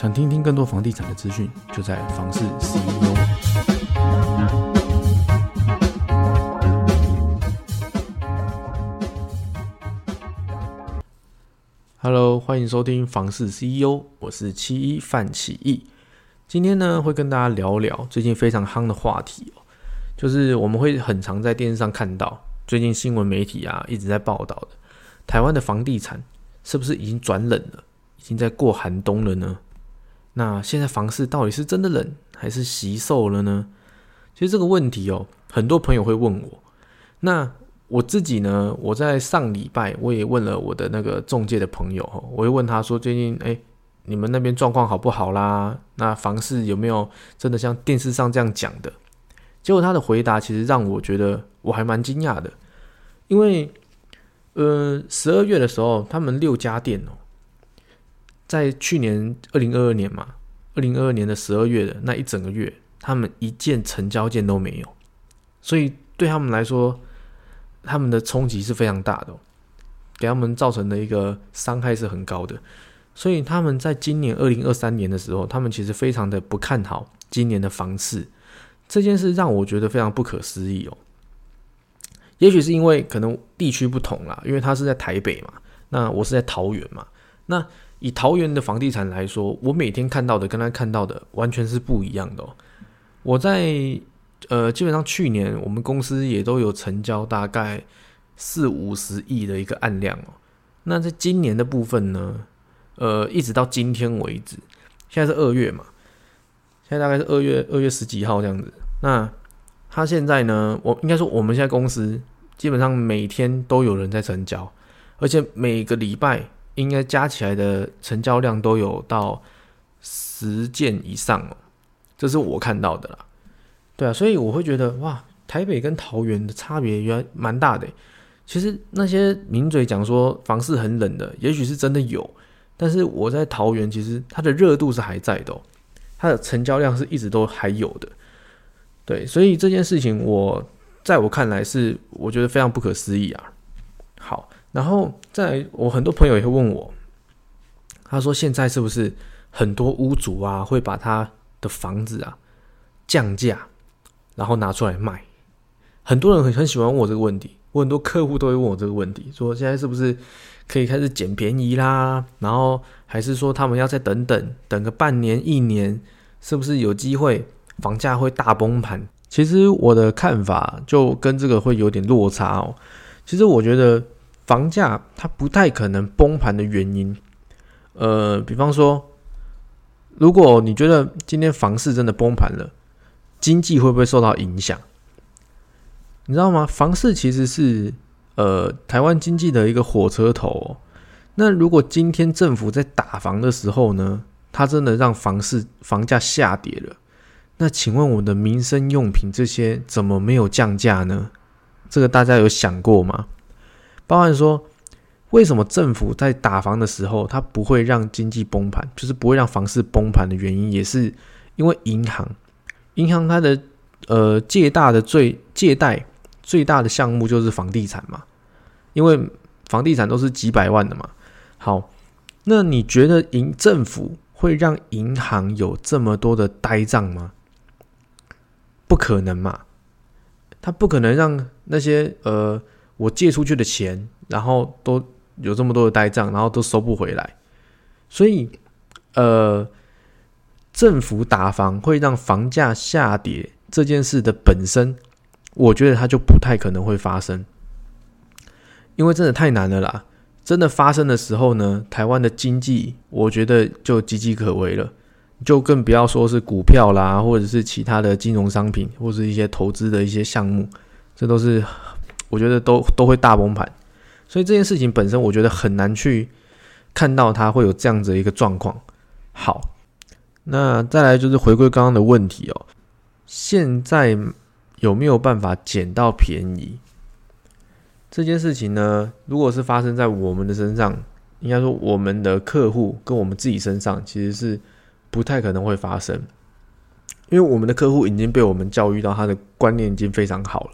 想听听更多房地产的资讯，就在房事 CEO。Hello，欢迎收听房事 CEO，我是七一范启义。今天呢，会跟大家聊聊最近非常夯的话题哦，就是我们会很常在电视上看到，最近新闻媒体啊一直在报道的，台湾的房地产是不是已经转冷了，已经在过寒冬了呢？那现在房市到底是真的冷，还是习售了呢？其实这个问题哦，很多朋友会问我。那我自己呢，我在上礼拜我也问了我的那个中介的朋友，我会问他说，最近哎，你们那边状况好不好啦？那房市有没有真的像电视上这样讲的？结果他的回答其实让我觉得我还蛮惊讶的，因为呃，十二月的时候，他们六家店哦。在去年二零二二年嘛，二零二二年的十二月的那一整个月，他们一件成交件都没有，所以对他们来说，他们的冲击是非常大的，给他们造成的一个伤害是很高的。所以他们在今年二零二三年的时候，他们其实非常的不看好今年的房市。这件事让我觉得非常不可思议哦。也许是因为可能地区不同啦，因为他是在台北嘛，那我是在桃园嘛，那。以桃园的房地产来说，我每天看到的跟他看到的完全是不一样的哦。我在呃，基本上去年我们公司也都有成交大概四五十亿的一个案量哦。那在今年的部分呢，呃，一直到今天为止，现在是二月嘛，现在大概是二月二月十几号这样子。那他现在呢，我应该说我们现在公司基本上每天都有人在成交，而且每个礼拜。应该加起来的成交量都有到十件以上哦，这是我看到的啦。对啊，所以我会觉得哇，台北跟桃园的差别原来蛮大的。其实那些名嘴讲说房市很冷的，也许是真的有，但是我在桃园，其实它的热度是还在的，它的成交量是一直都还有的。对，所以这件事情我在我看来是我觉得非常不可思议啊。好。然后在我很多朋友也会问我，他说现在是不是很多屋主啊会把他的房子啊降价，然后拿出来卖？很多人很很喜欢问我这个问题，我很多客户都会问我这个问题，说现在是不是可以开始捡便宜啦？然后还是说他们要再等等，等个半年一年，是不是有机会房价会大崩盘？其实我的看法就跟这个会有点落差哦。其实我觉得。房价它不太可能崩盘的原因，呃，比方说，如果你觉得今天房市真的崩盘了，经济会不会受到影响？你知道吗？房市其实是呃台湾经济的一个火车头。那如果今天政府在打房的时候呢，它真的让房市房价下跌了，那请问我的民生用品这些怎么没有降价呢？这个大家有想过吗？包含说，为什么政府在打房的时候，它不会让经济崩盘，就是不会让房市崩盘的原因，也是因为银行，银行它的呃借大的最借贷最大的项目就是房地产嘛，因为房地产都是几百万的嘛。好，那你觉得银政府会让银行有这么多的呆账吗？不可能嘛，他不可能让那些呃。我借出去的钱，然后都有这么多的呆账，然后都收不回来，所以，呃，政府打房会让房价下跌这件事的本身，我觉得它就不太可能会发生，因为真的太难了啦。真的发生的时候呢，台湾的经济我觉得就岌岌可危了，就更不要说是股票啦，或者是其他的金融商品，或是一些投资的一些项目，这都是。我觉得都都会大崩盘，所以这件事情本身，我觉得很难去看到它会有这样子一个状况。好，那再来就是回归刚刚的问题哦，现在有没有办法捡到便宜？这件事情呢，如果是发生在我们的身上，应该说我们的客户跟我们自己身上，其实是不太可能会发生，因为我们的客户已经被我们教育到，他的观念已经非常好了。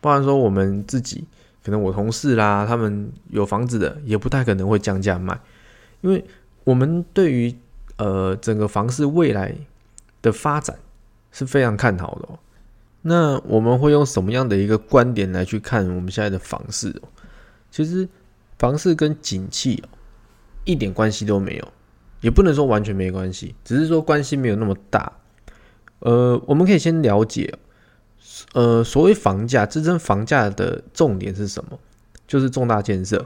不然说我们自己，可能我同事啦，他们有房子的，也不太可能会降价卖，因为我们对于呃整个房市未来的发展是非常看好的。那我们会用什么样的一个观点来去看我们现在的房市？哦，其实房市跟景气哦一点关系都没有，也不能说完全没关系，只是说关系没有那么大。呃，我们可以先了解，呃，所谓房价支撑房价的重点是什么？就是重大建设。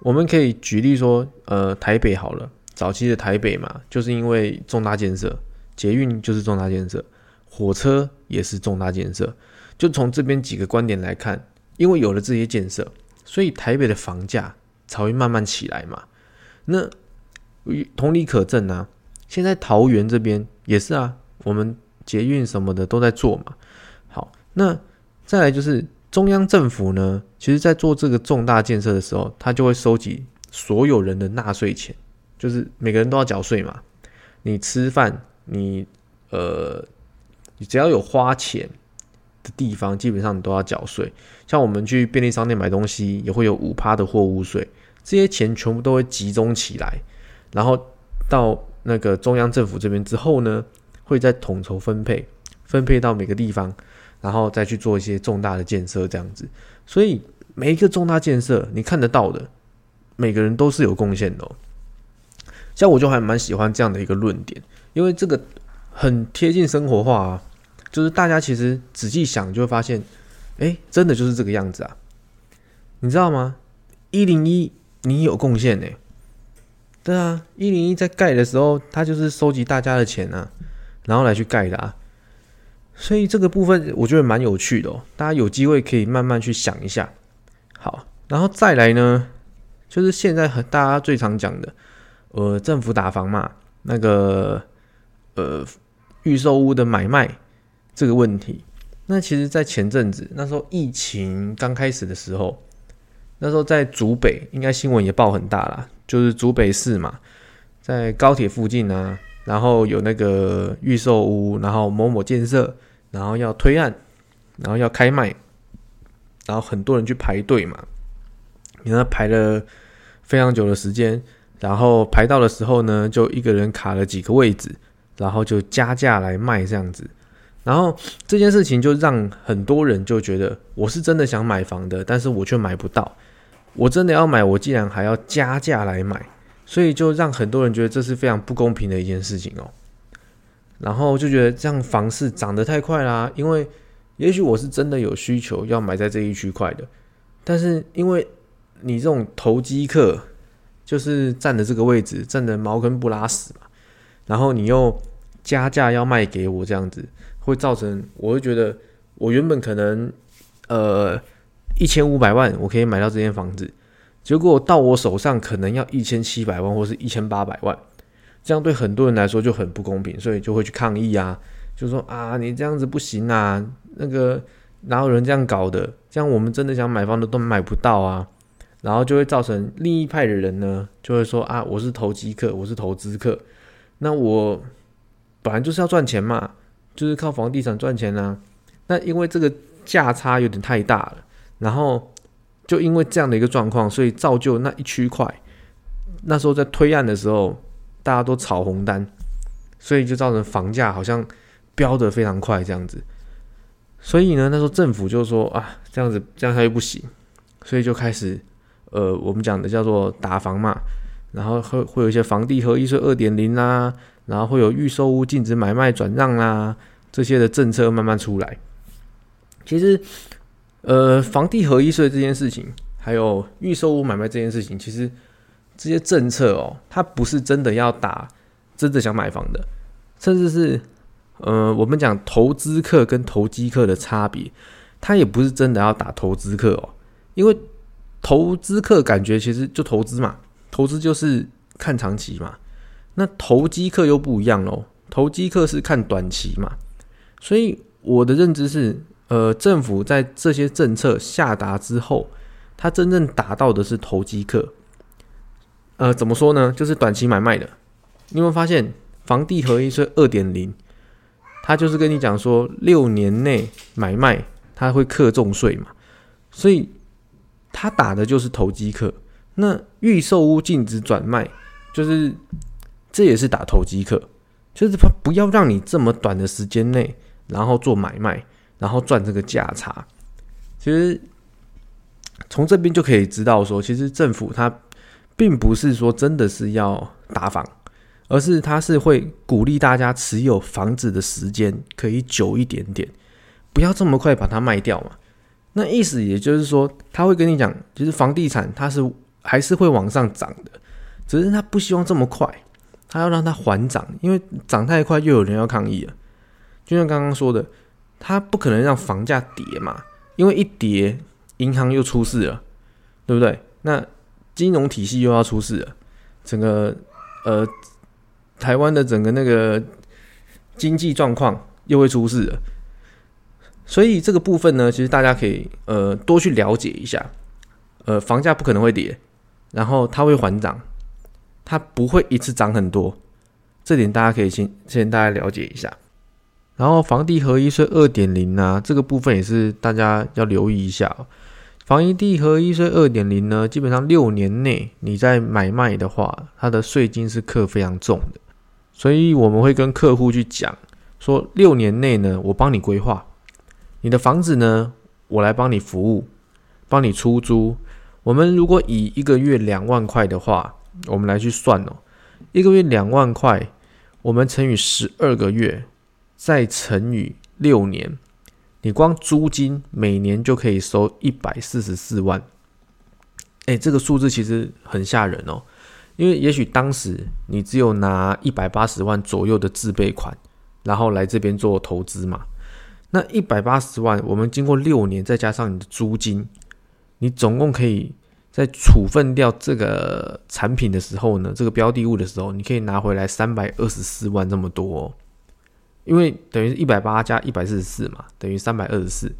我们可以举例说，呃，台北好了，早期的台北嘛，就是因为重大建设，捷运就是重大建设。火车也是重大建设，就从这边几个观点来看，因为有了这些建设，所以台北的房价才会慢慢起来嘛。那同理可证啊，现在桃园这边也是啊，我们捷运什么的都在做嘛。那再来就是中央政府呢，其实在做这个重大建设的时候，他就会收集所有人的纳税钱，就是每个人都要缴税嘛。你吃饭，你呃。你只要有花钱的地方，基本上你都要缴税。像我们去便利商店买东西，也会有五趴的货物税。这些钱全部都会集中起来，然后到那个中央政府这边之后呢，会再统筹分配，分配到每个地方，然后再去做一些重大的建设，这样子。所以每一个重大建设，你看得到的，每个人都是有贡献的。像我就还蛮喜欢这样的一个论点，因为这个。很贴近生活化啊，就是大家其实仔细想就会发现，哎，真的就是这个样子啊，你知道吗？一零一你有贡献呢，对啊，一零一在盖的时候，他就是收集大家的钱啊，然后来去盖的啊，所以这个部分我觉得蛮有趣的哦，大家有机会可以慢慢去想一下。好，然后再来呢，就是现在和大家最常讲的，呃，政府打房嘛，那个，呃。预售屋的买卖这个问题，那其实，在前阵子那时候疫情刚开始的时候，那时候在竹北，应该新闻也报很大啦，就是竹北市嘛，在高铁附近呢，然后有那个预售屋，然后某某建设，然后要推案，然后要开卖，然后很多人去排队嘛，你那排了非常久的时间，然后排到的时候呢，就一个人卡了几个位置。然后就加价来卖这样子，然后这件事情就让很多人就觉得我是真的想买房的，但是我却买不到。我真的要买，我竟然还要加价来买，所以就让很多人觉得这是非常不公平的一件事情哦。然后就觉得这样房市涨得太快啦，因为也许我是真的有需求要买在这一区块的，但是因为你这种投机客就是占的这个位置，占的茅坑不拉屎嘛。然后你又加价要卖给我这样子，会造成我会觉得我原本可能呃一千五百万我可以买到这间房子，结果到我手上可能要一千七百万或是一千八百万，这样对很多人来说就很不公平，所以就会去抗议啊，就说啊你这样子不行啊，那个哪有人这样搞的？这样我们真的想买房的都买不到啊，然后就会造成另一派的人呢就会说啊我是投机客，我是投资客。那我本来就是要赚钱嘛，就是靠房地产赚钱啊。那因为这个价差有点太大了，然后就因为这样的一个状况，所以造就那一区块那时候在推案的时候，大家都炒红单，所以就造成房价好像飙得非常快这样子。所以呢，那时候政府就说啊，这样子这样下去不行，所以就开始呃，我们讲的叫做打房嘛。然后会会有一些房地合一税二点零啦，然后会有预售屋禁止买卖转让啦，这些的政策慢慢出来。其实，呃，房地合一税这件事情，还有预售屋买卖这件事情，其实这些政策哦，它不是真的要打真的想买房的，甚至是呃，我们讲投资客跟投机客的差别，它也不是真的要打投资客哦，因为投资客感觉其实就投资嘛。投资就是看长期嘛，那投机客又不一样喽。投机客是看短期嘛，所以我的认知是，呃，政府在这些政策下达之后，它真正打到的是投机客。呃，怎么说呢？就是短期买卖的。你有没有发现，房地合一税二点零，它就是跟你讲说，六年内买卖它会克重税嘛，所以它打的就是投机客。那预售屋禁止转卖，就是这也是打投机客，就是他不要让你这么短的时间内，然后做买卖，然后赚这个价差。其实从这边就可以知道说，其实政府它并不是说真的是要打房，而是它是会鼓励大家持有房子的时间可以久一点点，不要这么快把它卖掉嘛。那意思也就是说，他会跟你讲，其实房地产它是还是会往上涨的，只是他不希望这么快，他要让它缓涨，因为涨太快又有人要抗议了。就像刚刚说的，他不可能让房价跌嘛，因为一跌，银行又出事了，对不对？那金融体系又要出事了，整个呃台湾的整个那个经济状况又会出事了。所以这个部分呢，其实大家可以呃多去了解一下，呃，房价不可能会跌，然后它会缓涨，它不会一次涨很多，这点大家可以先先大家了解一下。然后房地合一税二点零呢，这个部分也是大家要留意一下。房一地合一税二点零呢，基本上六年内你在买卖的话，它的税金是课非常重的，所以我们会跟客户去讲说，六年内呢，我帮你规划。你的房子呢？我来帮你服务，帮你出租。我们如果以一个月两万块的话，我们来去算哦。一个月两万块，我们乘以十二个月，再乘以六年，你光租金每年就可以收一百四十四万。哎，这个数字其实很吓人哦。因为也许当时你只有拿一百八十万左右的自备款，然后来这边做投资嘛。那一百八十万，我们经过六年，再加上你的租金，你总共可以在处分掉这个产品的时候呢，这个标的物的时候，你可以拿回来三百二十四万这么多，因为等于是一百八加一百四十四嘛，等于三百二十四。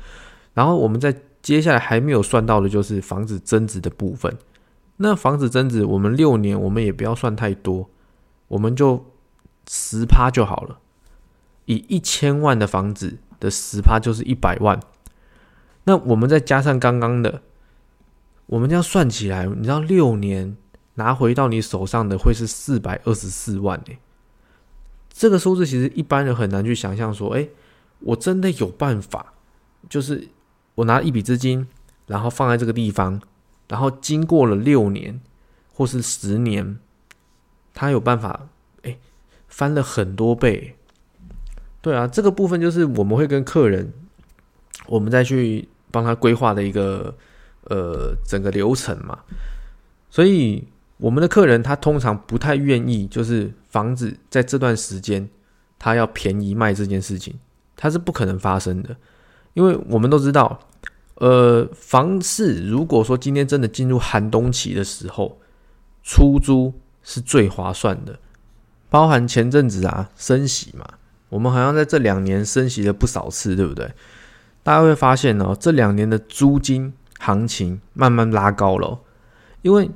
然后我们在接下来还没有算到的就是房子增值的部分。那房子增值，我们六年我们也不要算太多，我们就十趴就好了。以一千万的房子。的十趴就是一百万，那我们再加上刚刚的，我们这样算起来，你知道六年拿回到你手上的会是四百二十四万诶，这个数字其实一般人很难去想象，说，哎，我真的有办法，就是我拿一笔资金，然后放在这个地方，然后经过了六年或是十年，他有办法，哎，翻了很多倍。对啊，这个部分就是我们会跟客人，我们再去帮他规划的一个呃整个流程嘛。所以我们的客人他通常不太愿意，就是房子在这段时间他要便宜卖这件事情，它是不可能发生的。因为我们都知道，呃，房市如果说今天真的进入寒冬期的时候，出租是最划算的，包含前阵子啊升息嘛。我们好像在这两年升息了不少次，对不对？大家会发现哦，这两年的租金行情慢慢拉高了，因为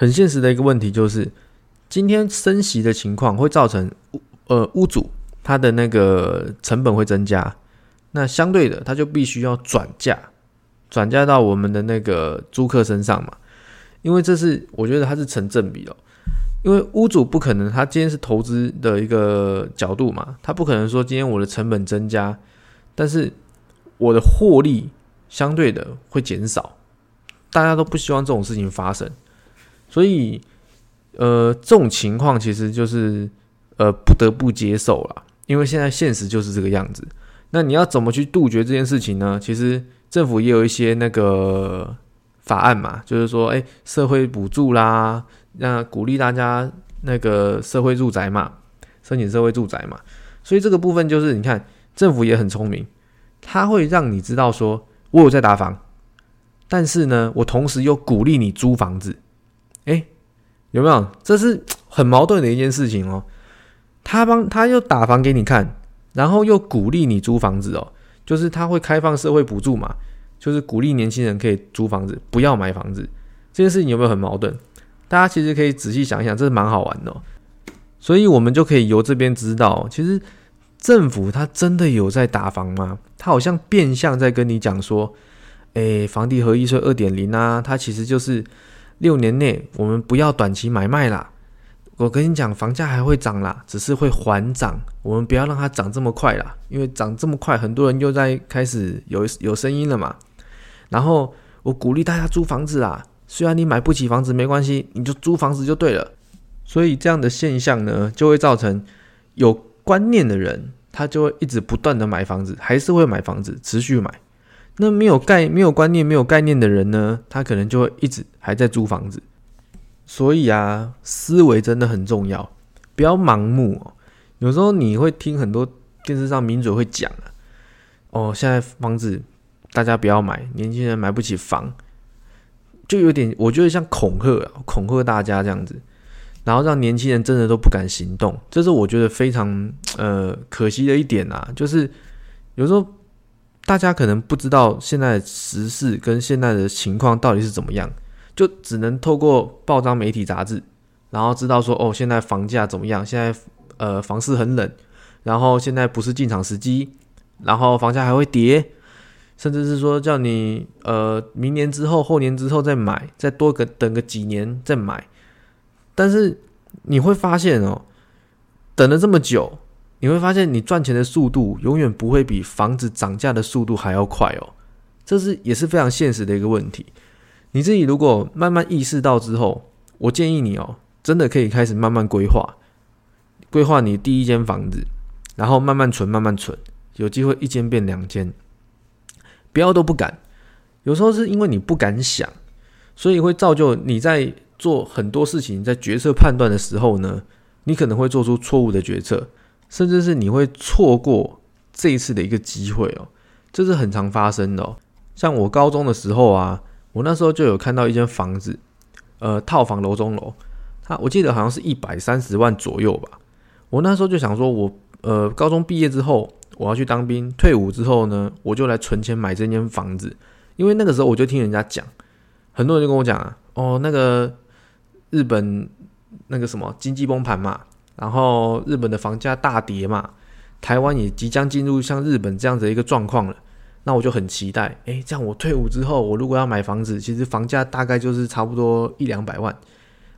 很现实的一个问题就是，今天升息的情况会造成屋呃屋主他的那个成本会增加，那相对的他就必须要转嫁，转嫁到我们的那个租客身上嘛，因为这是我觉得它是成正比哦。因为屋主不可能，他今天是投资的一个角度嘛，他不可能说今天我的成本增加，但是我的获利相对的会减少，大家都不希望这种事情发生，所以呃，这种情况其实就是呃不得不接受了，因为现在现实就是这个样子。那你要怎么去杜绝这件事情呢？其实政府也有一些那个法案嘛，就是说，哎，社会补助啦。那鼓励大家那个社会住宅嘛，申请社会住宅嘛，所以这个部分就是你看政府也很聪明，他会让你知道说我有在打房，但是呢，我同时又鼓励你租房子，哎，有没有？这是很矛盾的一件事情哦。他帮他又打房给你看，然后又鼓励你租房子哦，就是他会开放社会补助嘛，就是鼓励年轻人可以租房子，不要买房子。这件事情有没有很矛盾？大家其实可以仔细想一想，这是蛮好玩的，所以我们就可以由这边知道，其实政府他真的有在打房吗？他好像变相在跟你讲说，诶，房地合一税二点零啊，它其实就是六年内我们不要短期买卖啦，我跟你讲，房价还会涨啦，只是会缓涨，我们不要让它涨这么快啦，因为涨这么快，很多人又在开始有有声音了嘛。然后我鼓励大家租房子啊，虽然你买不起房子没关系，你就租房子就对了。所以这样的现象呢，就会造成有观念的人，他就会一直不断的买房子，还是会买房子，持续买。那没有概没有观念没有概念的人呢，他可能就会一直还在租房子。所以啊，思维真的很重要，不要盲目哦。有时候你会听很多电视上名嘴会讲啊，哦，现在房子大家不要买，年轻人买不起房，就有点我觉得像恐吓，恐吓大家这样子，然后让年轻人真的都不敢行动，这是我觉得非常呃可惜的一点啊。就是有时候大家可能不知道现在时事跟现在的情况到底是怎么样。就只能透过报章、媒体、杂志，然后知道说哦，现在房价怎么样？现在呃，房市很冷，然后现在不是进场时机，然后房价还会跌，甚至是说叫你呃，明年之后、后年之后再买，再多个等个几年再买。但是你会发现哦，等了这么久，你会发现你赚钱的速度永远不会比房子涨价的速度还要快哦，这是也是非常现实的一个问题。你自己如果慢慢意识到之后，我建议你哦，真的可以开始慢慢规划，规划你第一间房子，然后慢慢存，慢慢存，有机会一间变两间，不要都不敢。有时候是因为你不敢想，所以会造就你在做很多事情，在决策判断的时候呢，你可能会做出错误的决策，甚至是你会错过这一次的一个机会哦，这是很常发生的哦。像我高中的时候啊。我那时候就有看到一间房子，呃，套房楼中楼，它我记得好像是一百三十万左右吧。我那时候就想说，我呃高中毕业之后我要去当兵，退伍之后呢，我就来存钱买这间房子。因为那个时候我就听人家讲，很多人就跟我讲啊，哦，那个日本那个什么经济崩盘嘛，然后日本的房价大跌嘛，台湾也即将进入像日本这样子一个状况了。那我就很期待，诶，这样我退伍之后，我如果要买房子，其实房价大概就是差不多一两百万，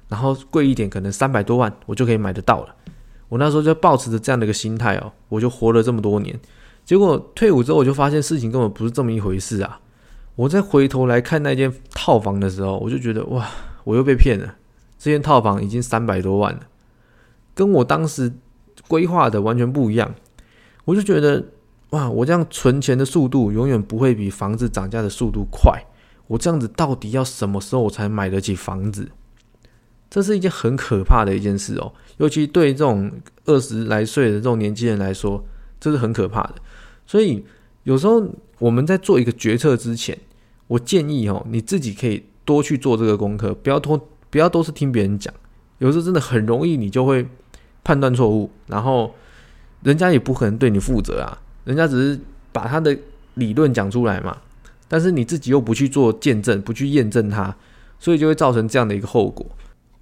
然后贵一点可能三百多万，我就可以买得到了。我那时候就抱持着这样的一个心态哦，我就活了这么多年。结果退伍之后，我就发现事情根本不是这么一回事啊！我再回头来看那间套房的时候，我就觉得哇，我又被骗了。这间套房已经三百多万了，跟我当时规划的完全不一样。我就觉得。哇！我这样存钱的速度永远不会比房子涨价的速度快。我这样子到底要什么时候才买得起房子？这是一件很可怕的一件事哦。尤其对这种二十来岁的这种年轻人来说，这是很可怕的。所以有时候我们在做一个决策之前，我建议哦，你自己可以多去做这个功课，不要拖，不要都是听别人讲。有时候真的很容易，你就会判断错误，然后人家也不可能对你负责啊。人家只是把他的理论讲出来嘛，但是你自己又不去做见证，不去验证它，所以就会造成这样的一个后果。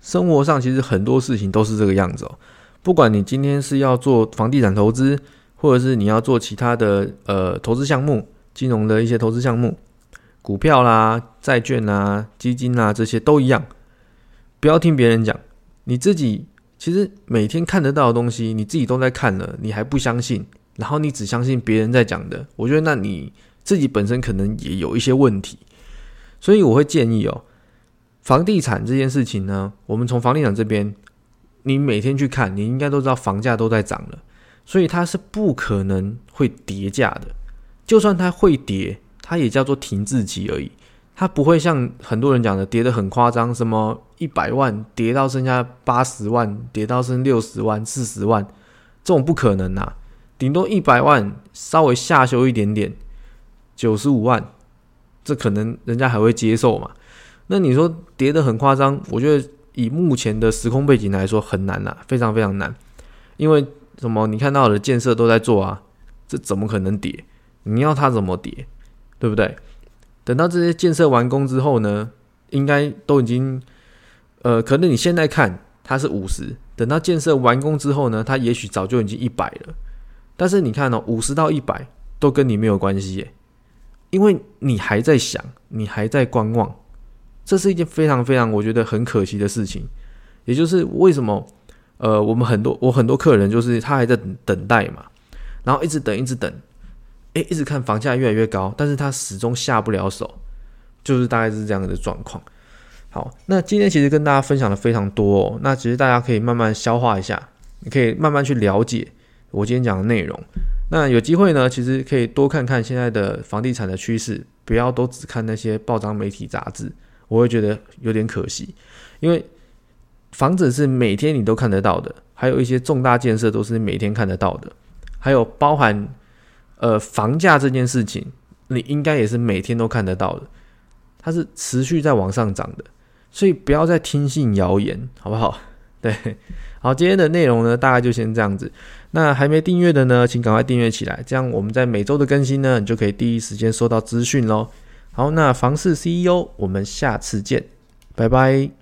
生活上其实很多事情都是这个样子哦。不管你今天是要做房地产投资，或者是你要做其他的呃投资项目、金融的一些投资项目，股票啦、债券啊、基金啊这些都一样，不要听别人讲，你自己其实每天看得到的东西，你自己都在看了，你还不相信。然后你只相信别人在讲的，我觉得那你自己本身可能也有一些问题，所以我会建议哦，房地产这件事情呢，我们从房地产这边，你每天去看，你应该都知道房价都在涨了，所以它是不可能会跌价的，就算它会跌，它也叫做停滞期而已，它不会像很多人讲的跌得很夸张，什么一百万跌到剩下八十万，跌到剩六十万、四十万，这种不可能呐。顶多一百万，稍微下修一点点，九十五万，这可能人家还会接受嘛？那你说跌得很夸张，我觉得以目前的时空背景来说很难呐，非常非常难。因为什么？你看到的建设都在做啊，这怎么可能跌？你要它怎么跌？对不对？等到这些建设完工之后呢，应该都已经，呃，可能你现在看它是五十，等到建设完工之后呢，它也许早就已经一百了。但是你看哦，五十到一百都跟你没有关系耶，因为你还在想，你还在观望，这是一件非常非常我觉得很可惜的事情。也就是为什么呃，我们很多我很多客人就是他还在等等待嘛，然后一直等一直等，诶，一直看房价越来越高，但是他始终下不了手，就是大概是这样的状况。好，那今天其实跟大家分享的非常多，哦，那其实大家可以慢慢消化一下，你可以慢慢去了解我今天讲的内容。那有机会呢，其实可以多看看现在的房地产的趋势，不要都只看那些报章媒体杂志，我会觉得有点可惜。因为房子是每天你都看得到的，还有一些重大建设都是每天看得到的，还有包含呃房价这件事情，你应该也是每天都看得到的，它是持续在往上涨的。所以不要再听信谣言，好不好？对，好，今天的内容呢，大概就先这样子。那还没订阅的呢，请赶快订阅起来，这样我们在每周的更新呢，你就可以第一时间收到资讯喽。好，那房市 CEO，我们下次见，拜拜。